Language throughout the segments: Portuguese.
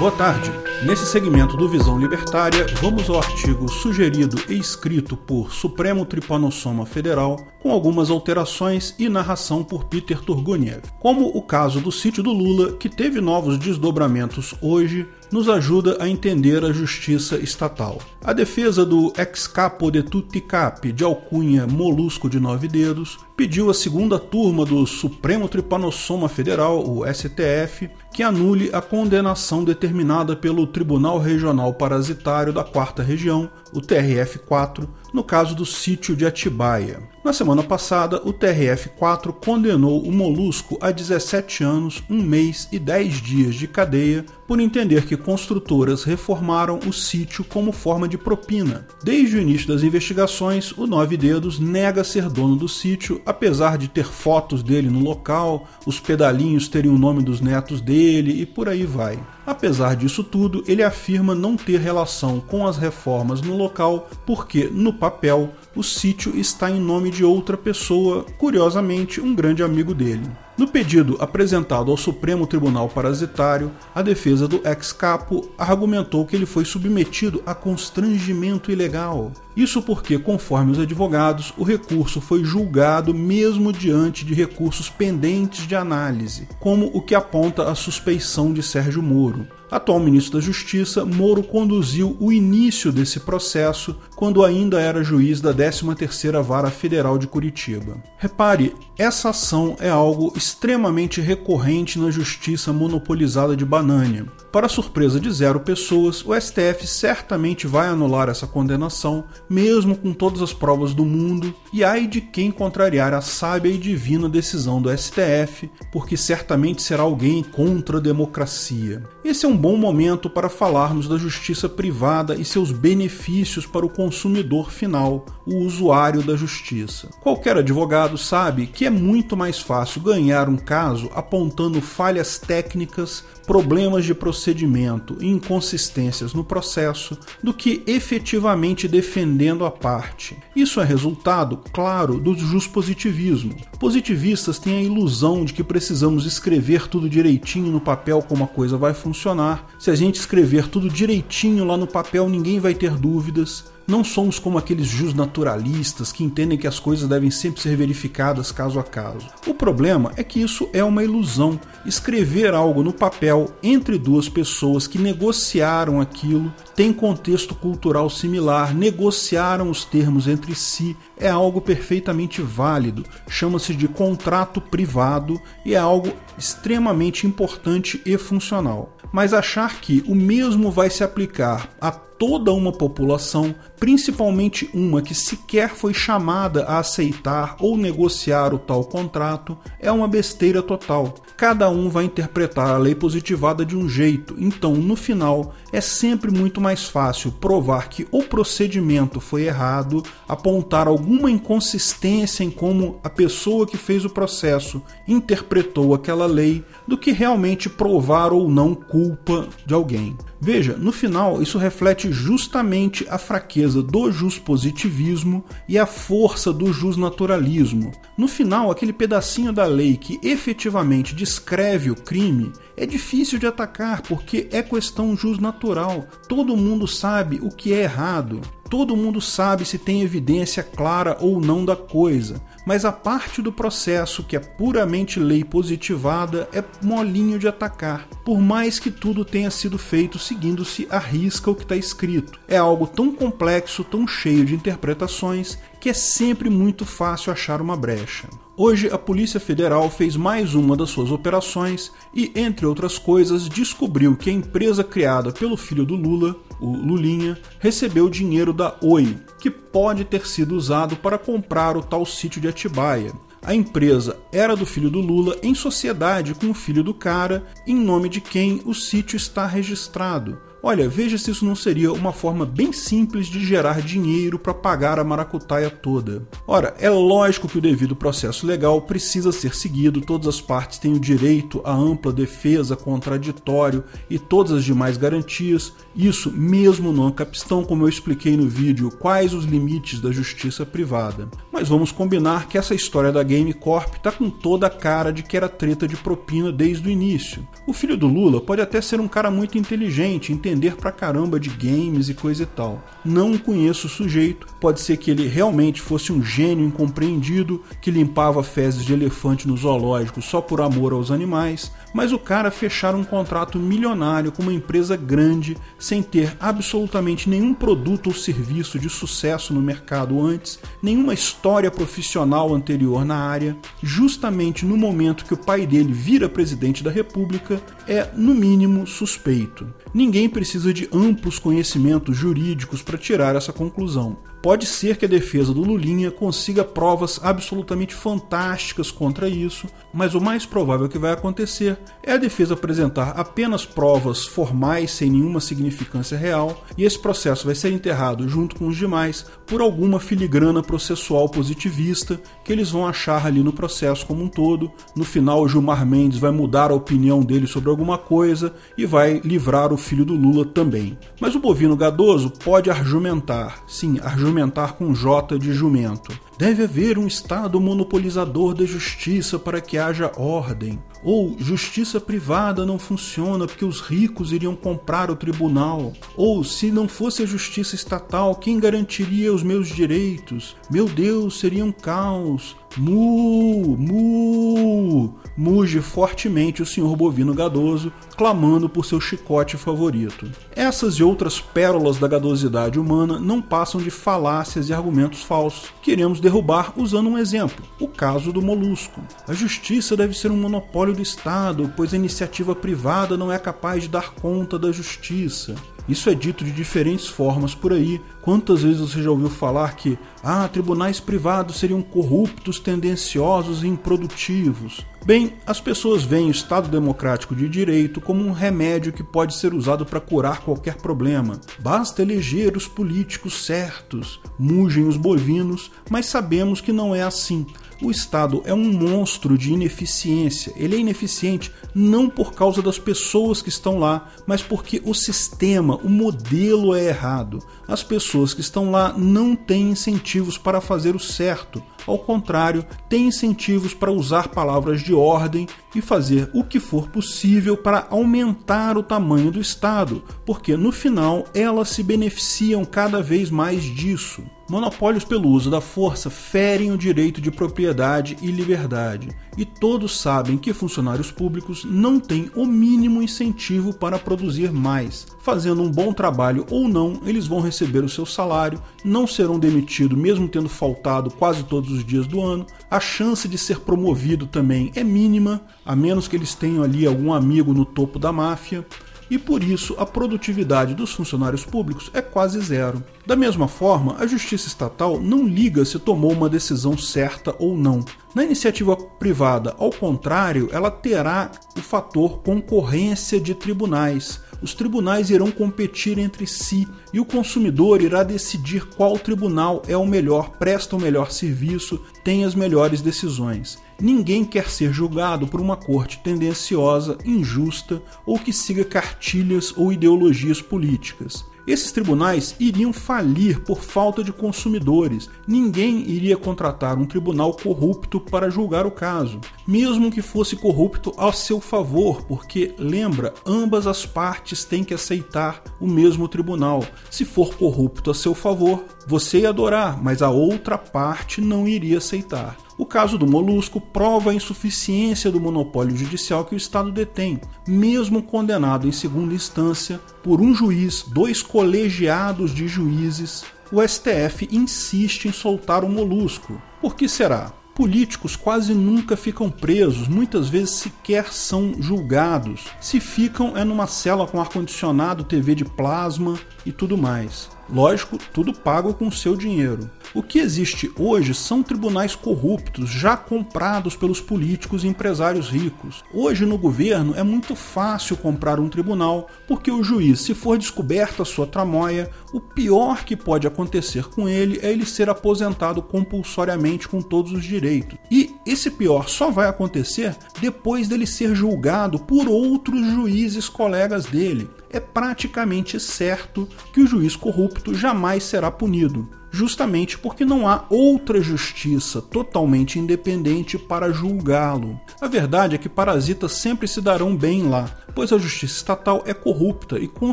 Boa tarde. Nesse segmento do Visão Libertária, vamos ao artigo sugerido e escrito por Supremo Tripanossoma Federal, com algumas alterações e narração por Peter Turguniev. Como o caso do sítio do Lula, que teve novos desdobramentos hoje, nos ajuda a entender a justiça estatal. A defesa do ex-capo de tutti capi, de alcunha Molusco de Nove Dedos, pediu à segunda turma do Supremo Tripanossoma Federal, o STF, que anule a condenação determinada pelo Tribunal Regional Parasitário da Quarta Região, o TRF-4, no caso do sítio de Atibaia. Na semana passada, o TRF-4 condenou o Molusco a 17 anos, 1 mês e 10 dias de cadeia por entender que construtoras reformaram o sítio como forma de propina. Desde o início das investigações, o Nove Dedos nega ser dono do sítio, apesar de ter fotos dele no local, os pedalinhos terem o nome dos netos dele e por aí vai. Apesar disso tudo, ele afirma não ter relação com as reformas no local, porque, no papel, o sítio está em nome de outra pessoa, curiosamente, um grande amigo dele. No pedido apresentado ao Supremo Tribunal Parasitário, a defesa do ex-capo argumentou que ele foi submetido a constrangimento ilegal. Isso porque, conforme os advogados, o recurso foi julgado mesmo diante de recursos pendentes de análise, como o que aponta a suspeição de Sérgio Moro. Atual ministro da Justiça, Moro conduziu o início desse processo quando ainda era juiz da 13ª Vara Federal de Curitiba. Repare, essa ação é algo extremamente recorrente na justiça monopolizada de Banânia. Para surpresa de zero pessoas, o STF certamente vai anular essa condenação, mesmo com todas as provas do mundo, e ai de quem contrariar a sábia e divina decisão do STF, porque certamente será alguém contra a democracia. Esse é um bom momento para falarmos da justiça privada e seus benefícios para o consumidor final, o usuário da justiça. Qualquer advogado sabe que é muito mais fácil ganhar um caso apontando falhas técnicas, problemas de procedimento e inconsistências no processo do que efetivamente defendendo a parte. Isso é resultado, claro, do positivismo. Positivistas têm a ilusão de que precisamos escrever tudo direitinho no papel como a coisa vai funcionar. Se a gente escrever tudo direitinho lá no papel, ninguém vai ter dúvidas. Não somos como aqueles justnaturalistas que entendem que as coisas devem sempre ser verificadas caso a caso. O problema é que isso é uma ilusão. Escrever algo no papel entre duas pessoas que negociaram aquilo, tem contexto cultural similar, negociaram os termos entre si, é algo perfeitamente válido, chama-se de contrato privado e é algo extremamente importante e funcional. Mas achar que o mesmo vai se aplicar a toda uma população, principalmente uma que sequer foi chamada a aceitar ou negociar o tal contrato, é uma besteira total. Cada um vai interpretar a lei positivada de um jeito, então no final é sempre muito mais fácil provar que o procedimento foi errado, apontar alguma inconsistência em como a pessoa que fez o processo interpretou aquela lei, do que realmente provar ou não culpa de alguém. Veja, no final, isso reflete justamente a fraqueza do positivismo e a força do justnaturalismo. No final, aquele pedacinho da lei que efetivamente descreve o crime é difícil de atacar porque é questão justnatural. Todo mundo sabe o que é errado. Todo mundo sabe se tem evidência clara ou não da coisa, mas a parte do processo que é puramente lei positivada é molinho de atacar, por mais que tudo tenha sido feito seguindo-se a risca o que está escrito. É algo tão complexo, tão cheio de interpretações, que é sempre muito fácil achar uma brecha. Hoje, a Polícia Federal fez mais uma das suas operações e, entre outras coisas, descobriu que a empresa criada pelo filho do Lula, o Lulinha, recebeu dinheiro da Oi, que pode ter sido usado para comprar o tal sítio de Atibaia. A empresa era do filho do Lula em sociedade com o filho do cara, em nome de quem o sítio está registrado. Olha, veja se isso não seria uma forma bem simples de gerar dinheiro para pagar a maracutaia toda. Ora, é lógico que o devido processo legal precisa ser seguido, todas as partes têm o direito à ampla defesa, contraditório e todas as demais garantias, isso mesmo no ancapistão, como eu expliquei no vídeo, quais os limites da justiça privada. Mas vamos combinar que essa história da Game Corp tá com toda a cara de que era treta de propina desde o início. O filho do Lula pode até ser um cara muito inteligente, entender pra caramba de games e coisa e tal. Não conheço o sujeito, pode ser que ele realmente fosse um gênio incompreendido que limpava fezes de elefante no zoológico só por amor aos animais, mas o cara fechar um contrato milionário com uma empresa grande sem ter absolutamente nenhum produto ou serviço de sucesso no mercado antes, nenhuma história profissional anterior na área, justamente no momento que o pai dele vira presidente da República, é no mínimo suspeito. Ninguém precisa de amplos conhecimentos jurídicos para tirar essa conclusão. Pode ser que a defesa do Lulinha consiga provas absolutamente fantásticas contra isso, mas o mais provável que vai acontecer é a defesa apresentar apenas provas formais sem nenhuma significância real, e esse processo vai ser enterrado junto com os demais por alguma filigrana processual positivista que eles vão achar ali no processo como um todo. No final, o Gilmar Mendes vai mudar a opinião dele sobre alguma coisa e vai livrar o filho do Lula também. Mas o bovino gadoso pode argumentar, sim, argumentar argumentar com J de jumento. Deve haver um Estado monopolizador da justiça para que haja ordem. Ou justiça privada não funciona porque os ricos iriam comprar o tribunal. Ou se não fosse a justiça estatal, quem garantiria os meus direitos? Meu Deus, seria um caos. Mu, mu, muge fortemente o senhor bovino gadoso, clamando por seu chicote favorito. Essas e outras pérolas da gadosidade humana não passam de falácias e argumentos falsos. Queremos derrubar usando um exemplo, o caso do molusco. A justiça deve ser um monopólio do Estado, pois a iniciativa privada não é capaz de dar conta da justiça. Isso é dito de diferentes formas por aí. Quantas vezes você já ouviu falar que ah, tribunais privados seriam corruptos, tendenciosos e improdutivos? Bem, as pessoas veem o Estado Democrático de Direito como um remédio que pode ser usado para curar qualquer problema. Basta eleger os políticos certos, mugem os bovinos, mas sabemos que não é assim. O Estado é um monstro de ineficiência. Ele é ineficiente não por causa das pessoas que estão lá, mas porque o sistema, o modelo é errado. As pessoas que estão lá não têm incentivos para fazer o certo. Ao contrário, têm incentivos para usar palavras de ordem e fazer o que for possível para aumentar o tamanho do Estado, porque no final elas se beneficiam cada vez mais disso. Monopólios pelo uso da força ferem o direito de propriedade e liberdade, e todos sabem que funcionários públicos não têm o mínimo incentivo para produzir mais. Fazendo um bom trabalho ou não, eles vão receber o seu salário, não serão demitidos mesmo tendo faltado quase todos os dias do ano. A chance de ser promovido também é mínima, a menos que eles tenham ali algum amigo no topo da máfia e por isso a produtividade dos funcionários públicos é quase zero. Da mesma forma, a justiça estatal não liga se tomou uma decisão certa ou não. Na iniciativa privada, ao contrário, ela terá o fator concorrência de tribunais. Os tribunais irão competir entre si e o consumidor irá decidir qual tribunal é o melhor, presta o melhor serviço, tem as melhores decisões. Ninguém quer ser julgado por uma corte tendenciosa, injusta ou que siga cartilhas ou ideologias políticas. Esses tribunais iriam falir por falta de consumidores. Ninguém iria contratar um tribunal corrupto para julgar o caso, mesmo que fosse corrupto a seu favor, porque lembra, ambas as partes têm que aceitar o mesmo tribunal. Se for corrupto a seu favor, você ia adorar, mas a outra parte não iria aceitar. O caso do Molusco prova a insuficiência do monopólio judicial que o Estado detém, mesmo condenado em segunda instância por um juiz, dois colegiados de juízes. O STF insiste em soltar o Molusco. Por que será? Políticos quase nunca ficam presos, muitas vezes sequer são julgados. Se ficam, é numa cela com ar-condicionado, TV de plasma e tudo mais. Lógico, tudo pago com seu dinheiro. O que existe hoje são tribunais corruptos, já comprados pelos políticos e empresários ricos. Hoje no governo é muito fácil comprar um tribunal, porque o juiz, se for descoberta sua tramóia, o pior que pode acontecer com ele é ele ser aposentado compulsoriamente com todos os direitos. E esse pior só vai acontecer depois dele ser julgado por outros juízes colegas dele. É praticamente certo que o juiz corrupto jamais será punido justamente porque não há outra justiça totalmente independente para julgá-lo. A verdade é que parasitas sempre se darão bem lá, pois a justiça estatal é corrupta e com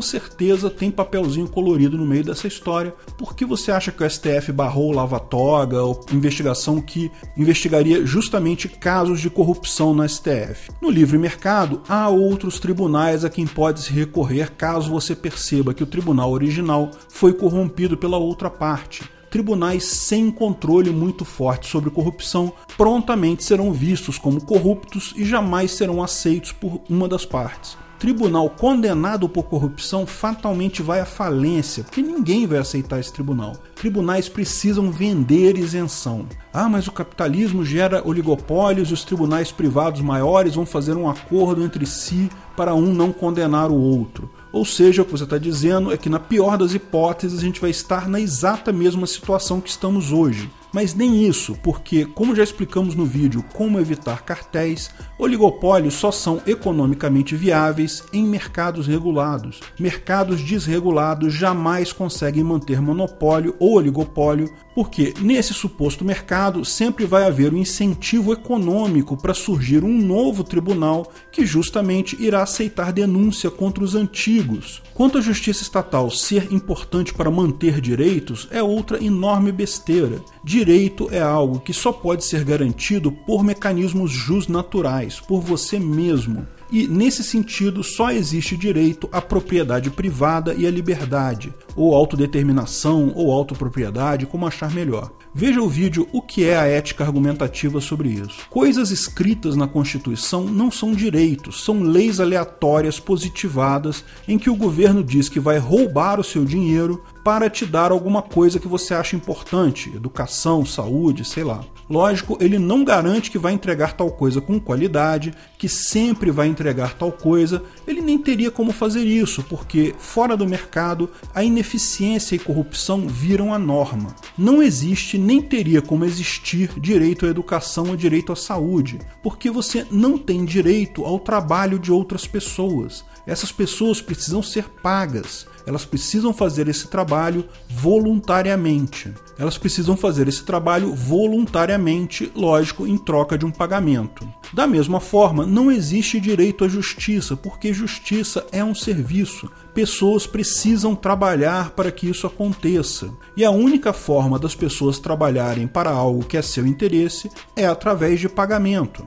certeza tem papelzinho colorido no meio dessa história. Por que você acha que o STF barrou lava-toga ou investigação que investigaria justamente casos de corrupção no STF? No livre mercado, há outros tribunais a quem pode se recorrer caso você perceba que o tribunal original foi corrompido pela outra parte tribunais sem controle muito forte sobre corrupção prontamente serão vistos como corruptos e jamais serão aceitos por uma das partes. Tribunal condenado por corrupção fatalmente vai à falência, porque ninguém vai aceitar esse tribunal. Tribunais precisam vender isenção. Ah, mas o capitalismo gera oligopólios e os tribunais privados maiores vão fazer um acordo entre si para um não condenar o outro. Ou seja, o que você está dizendo é que, na pior das hipóteses, a gente vai estar na exata mesma situação que estamos hoje. Mas nem isso, porque, como já explicamos no vídeo como evitar cartéis, oligopólios só são economicamente viáveis em mercados regulados. Mercados desregulados jamais conseguem manter monopólio ou oligopólio, porque nesse suposto mercado sempre vai haver um incentivo econômico para surgir um novo tribunal que justamente irá aceitar denúncia contra os antigos. Quanto à justiça estatal ser importante para manter direitos, é outra enorme besteira. Direito é algo que só pode ser garantido por mecanismos justnaturais, por você mesmo. E, nesse sentido, só existe direito à propriedade privada e à liberdade, ou autodeterminação ou autopropriedade, como achar melhor. Veja o vídeo O que é a ética argumentativa sobre isso. Coisas escritas na Constituição não são direitos, são leis aleatórias positivadas em que o governo diz que vai roubar o seu dinheiro para te dar alguma coisa que você acha importante, educação, saúde, sei lá. Lógico, ele não garante que vai entregar tal coisa com qualidade, que sempre vai entregar tal coisa. Ele nem teria como fazer isso, porque fora do mercado a ineficiência e corrupção viram a norma. Não existe nem teria como existir direito à educação ou direito à saúde, porque você não tem direito ao trabalho de outras pessoas. Essas pessoas precisam ser pagas elas precisam fazer esse trabalho voluntariamente. Elas precisam fazer esse trabalho voluntariamente, lógico, em troca de um pagamento. Da mesma forma, não existe direito à justiça, porque justiça é um serviço. Pessoas precisam trabalhar para que isso aconteça. E a única forma das pessoas trabalharem para algo que é seu interesse é através de pagamento.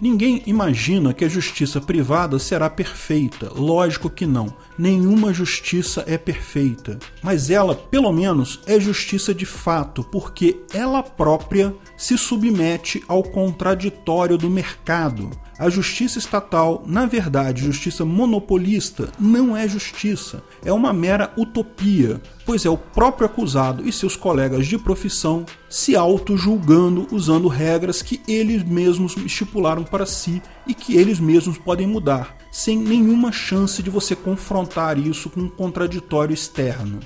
Ninguém imagina que a justiça privada será perfeita. Lógico que não. Nenhuma justiça é perfeita. Mas ela, pelo menos, é justiça de fato, porque ela própria se submete ao contraditório do mercado. A justiça estatal, na verdade, justiça monopolista, não é justiça, é uma mera utopia, pois é o próprio acusado e seus colegas de profissão se auto-julgando usando regras que eles mesmos estipularam para si e que eles mesmos podem mudar, sem nenhuma chance de você confrontar isso com um contraditório externo.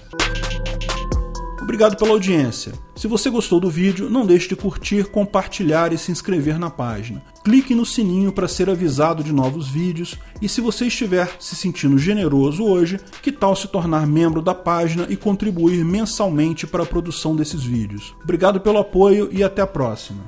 Obrigado pela audiência. Se você gostou do vídeo, não deixe de curtir, compartilhar e se inscrever na página. Clique no sininho para ser avisado de novos vídeos e se você estiver se sentindo generoso hoje, que tal se tornar membro da página e contribuir mensalmente para a produção desses vídeos. Obrigado pelo apoio e até a próxima.